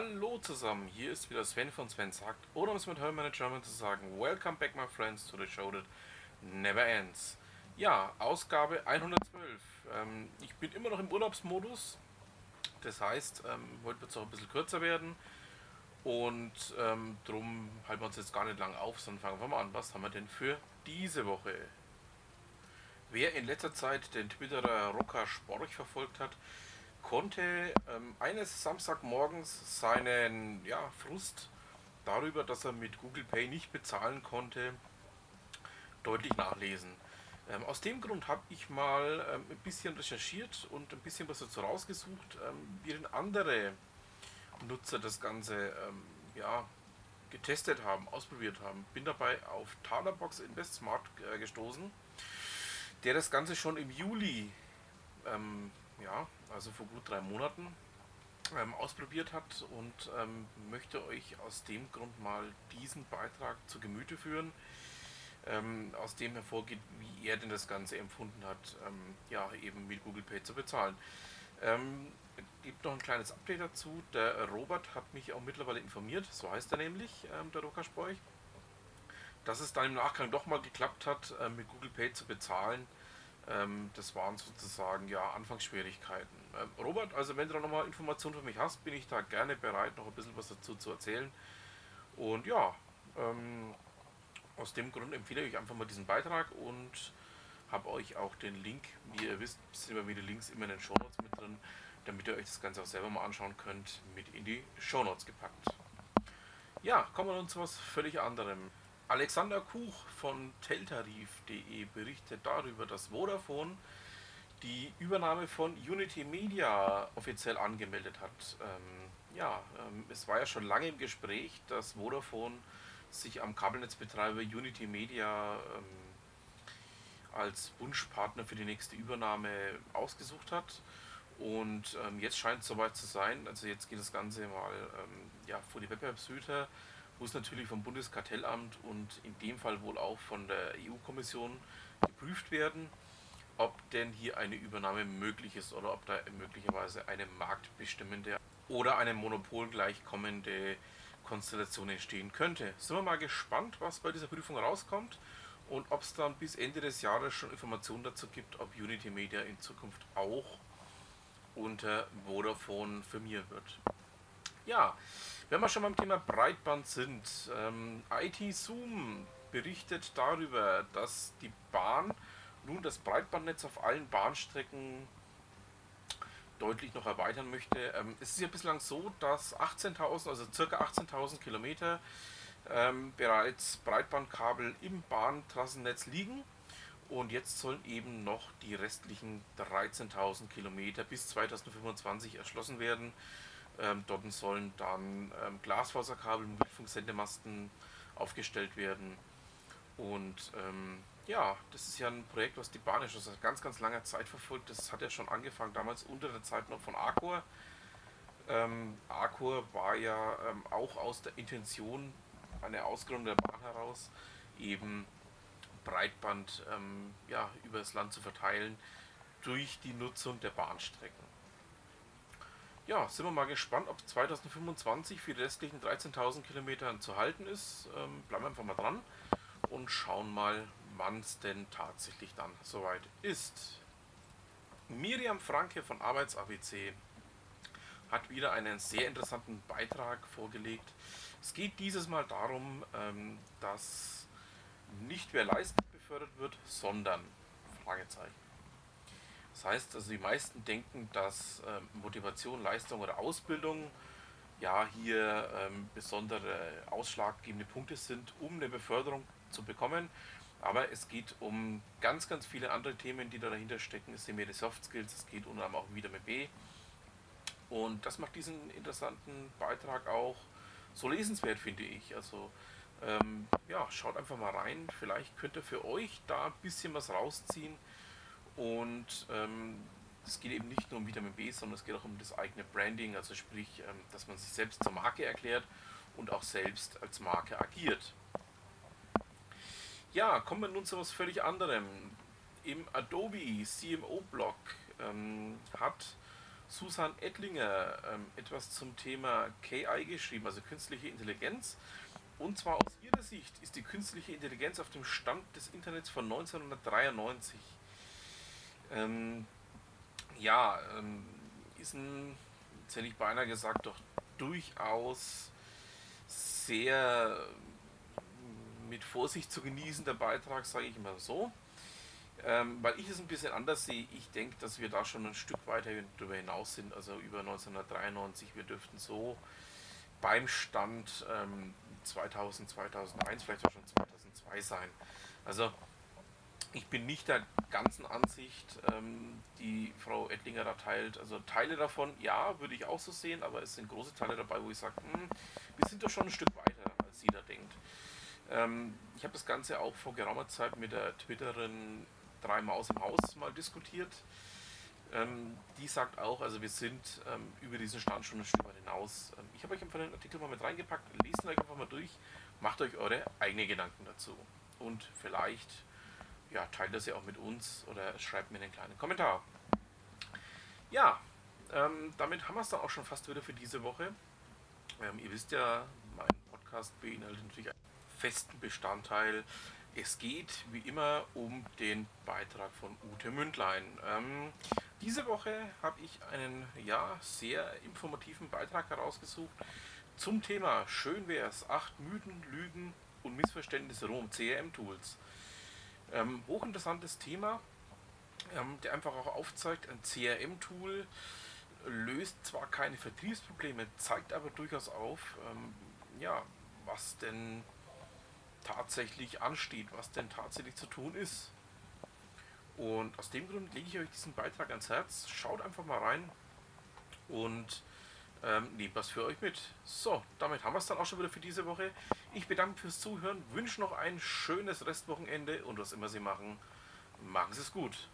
Hallo zusammen, hier ist wieder Sven von Sven sagt, oder um es mit Hermann German zu sagen, Welcome back my friends to the show that never ends. Ja, Ausgabe 112. Ähm, ich bin immer noch im Urlaubsmodus, das heißt, ähm, heute wird es auch ein bisschen kürzer werden und ähm, drum halten wir uns jetzt gar nicht lang auf, sondern fangen wir mal an. Was haben wir denn für diese Woche? Wer in letzter Zeit den Twitterer Rocker Sporch verfolgt hat, konnte ähm, eines Samstagmorgens seinen ja, Frust darüber, dass er mit Google Pay nicht bezahlen konnte, deutlich nachlesen. Ähm, aus dem Grund habe ich mal ähm, ein bisschen recherchiert und ein bisschen was dazu rausgesucht, ähm, wie denn andere Nutzer das Ganze ähm, ja, getestet haben, ausprobiert haben. Bin dabei auf Talerbox Invest Smart äh, gestoßen, der das Ganze schon im Juli ähm, ja, also vor gut drei Monaten, ähm, ausprobiert hat und ähm, möchte euch aus dem Grund mal diesen Beitrag zu Gemüte führen, ähm, aus dem hervorgeht, wie er denn das Ganze empfunden hat, ähm, ja, eben mit Google Pay zu bezahlen. Ähm, gibt noch ein kleines Update dazu. Der Robert hat mich auch mittlerweile informiert, so heißt er nämlich, ähm, der Rokarsbräuch, dass es dann im Nachgang doch mal geklappt hat, mit Google Pay zu bezahlen ähm, das waren sozusagen ja Anfangsschwierigkeiten. Ähm, Robert, also wenn du da nochmal Informationen für mich hast, bin ich da gerne bereit, noch ein bisschen was dazu zu erzählen. Und ja, ähm, aus dem Grund empfehle ich einfach mal diesen Beitrag und habe euch auch den Link, wie ihr wisst, sind immer wieder Links immer in den Shownotes mit drin, damit ihr euch das Ganze auch selber mal anschauen könnt, mit in die Shownotes gepackt. Ja, kommen wir nun zu was völlig anderem. Alexander Kuch von teltarif.de berichtet darüber, dass Vodafone die Übernahme von Unity Media offiziell angemeldet hat. Ähm, ja, ähm, es war ja schon lange im Gespräch, dass Vodafone sich am Kabelnetzbetreiber Unity Media ähm, als Wunschpartner für die nächste Übernahme ausgesucht hat. Und ähm, jetzt scheint es soweit zu sein. Also jetzt geht das Ganze mal ähm, ja, vor die Wettbewerbshüter muss natürlich vom Bundeskartellamt und in dem Fall wohl auch von der EU-Kommission geprüft werden, ob denn hier eine Übernahme möglich ist oder ob da möglicherweise eine marktbestimmende oder eine Monopol gleichkommende Konstellation entstehen könnte. Sind wir mal gespannt, was bei dieser Prüfung rauskommt und ob es dann bis Ende des Jahres schon Informationen dazu gibt, ob Unity Media in Zukunft auch unter Vodafone firmieren wird. Ja, wenn wir schon beim Thema Breitband sind, ähm, IT Zoom berichtet darüber, dass die Bahn nun das Breitbandnetz auf allen Bahnstrecken deutlich noch erweitern möchte. Ähm, es ist ja bislang so, dass 18.000, also circa 18.000 Kilometer ähm, bereits Breitbandkabel im Bahntrassennetz liegen. Und jetzt sollen eben noch die restlichen 13.000 Kilometer bis 2025 erschlossen werden. Ähm, dort sollen dann ähm, Glasfaserkabel, Mobilfunksendemasten aufgestellt werden. Und ähm, ja, das ist ja ein Projekt, was die Bahn schon seit ganz, ganz langer Zeit verfolgt. Das hat ja schon angefangen, damals unter der Zeit noch von Arcor. Ähm, Arcor war ja ähm, auch aus der Intention, eine Ausgründung der Bahn heraus, eben Breitband ähm, ja, über das Land zu verteilen durch die Nutzung der Bahnstrecken ja, sind wir mal gespannt, ob 2025 für die restlichen 13.000 Kilometer zu halten ist. Ähm, bleiben wir einfach mal dran und schauen mal, wann es denn tatsächlich dann soweit ist. Miriam Franke von Arbeits-ABC hat wieder einen sehr interessanten Beitrag vorgelegt. Es geht dieses Mal darum, ähm, dass nicht wer Leistung befördert wird, sondern Fragezeichen. Das heißt, also die meisten denken, dass ähm, Motivation, Leistung oder Ausbildung ja hier ähm, besondere ausschlaggebende Punkte sind, um eine Beförderung zu bekommen. Aber es geht um ganz, ganz viele andere Themen, die da dahinter stecken. Es sind mehr die Soft Skills, es geht unter anderem auch wieder mit B. Und das macht diesen interessanten Beitrag auch so lesenswert, finde ich. Also ähm, ja, schaut einfach mal rein. Vielleicht könnt ihr für euch da ein bisschen was rausziehen. Und ähm, es geht eben nicht nur um Vitamin B, sondern es geht auch um das eigene Branding, also sprich, ähm, dass man sich selbst zur Marke erklärt und auch selbst als Marke agiert. Ja, kommen wir nun zu etwas völlig anderem. Im Adobe CMO-Blog ähm, hat Susan Ettlinger ähm, etwas zum Thema KI geschrieben, also künstliche Intelligenz. Und zwar aus ihrer Sicht ist die künstliche Intelligenz auf dem Stand des Internets von 1993. Ähm, ja, ähm, ist ein, jetzt hätte ich beinahe gesagt, doch durchaus sehr mit Vorsicht zu genießender Beitrag, sage ich immer so. Ähm, weil ich es ein bisschen anders sehe, ich denke, dass wir da schon ein Stück weiter darüber hinaus sind, also über 1993. Wir dürften so beim Stand ähm, 2000, 2001, vielleicht auch schon 2002 sein. Also ich bin nicht der ganzen Ansicht, ähm, die Frau Ettlinger da teilt. Also Teile davon, ja, würde ich auch so sehen, aber es sind große Teile dabei, wo ich sage, hm, wir sind doch schon ein Stück weiter, als sie da denkt. Ähm, ich habe das Ganze auch vor geraumer Zeit mit der Twitterin drei Maus im Haus mal diskutiert. Ähm, die sagt auch, also wir sind ähm, über diesen Stand schon ein Stück weit hinaus. Ähm, ich habe euch einfach den Artikel mal mit reingepackt, lest euch einfach mal durch, macht euch eure eigenen Gedanken dazu. Und vielleicht ja, teilt das ja auch mit uns oder schreibt mir einen kleinen Kommentar. Ja, ähm, damit haben wir es dann auch schon fast wieder für diese Woche. Ähm, ihr wisst ja, mein Podcast beinhaltet natürlich einen festen Bestandteil. Es geht wie immer um den Beitrag von Ute Mündlein. Ähm, diese Woche habe ich einen ja, sehr informativen Beitrag herausgesucht zum Thema Schön wär's, acht Mythen, Lügen und Missverständnisse rund CRM-Tools. Ähm, hochinteressantes Thema, ähm, der einfach auch aufzeigt, ein CRM-Tool löst zwar keine Vertriebsprobleme, zeigt aber durchaus auf, ähm, ja, was denn tatsächlich ansteht, was denn tatsächlich zu tun ist. Und aus dem Grund lege ich euch diesen Beitrag ans Herz. Schaut einfach mal rein und ähm, nehmt was für euch mit. So, damit haben wir es dann auch schon wieder für diese Woche. Ich bedanke fürs Zuhören, wünsche noch ein schönes Restwochenende und was immer Sie machen, machen Sie es gut.